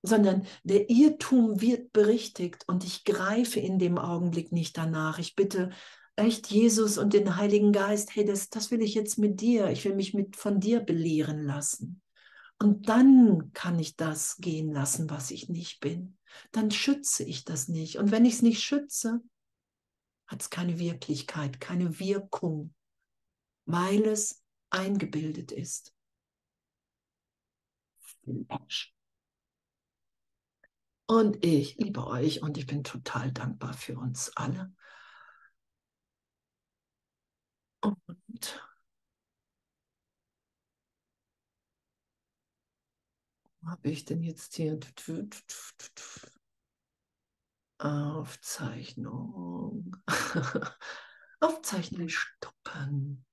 sondern der Irrtum wird berichtigt und ich greife in dem Augenblick nicht danach. Ich bitte echt Jesus und den Heiligen Geist, hey, das, das will ich jetzt mit dir. Ich will mich mit von dir belehren lassen. Und dann kann ich das gehen lassen, was ich nicht bin. Dann schütze ich das nicht. Und wenn ich es nicht schütze, hat es keine Wirklichkeit, keine Wirkung, weil es eingebildet ist. Und ich liebe euch und ich bin total dankbar für uns alle. Und habe ich denn jetzt hier? Aufzeichnung. Aufzeichnung stoppen.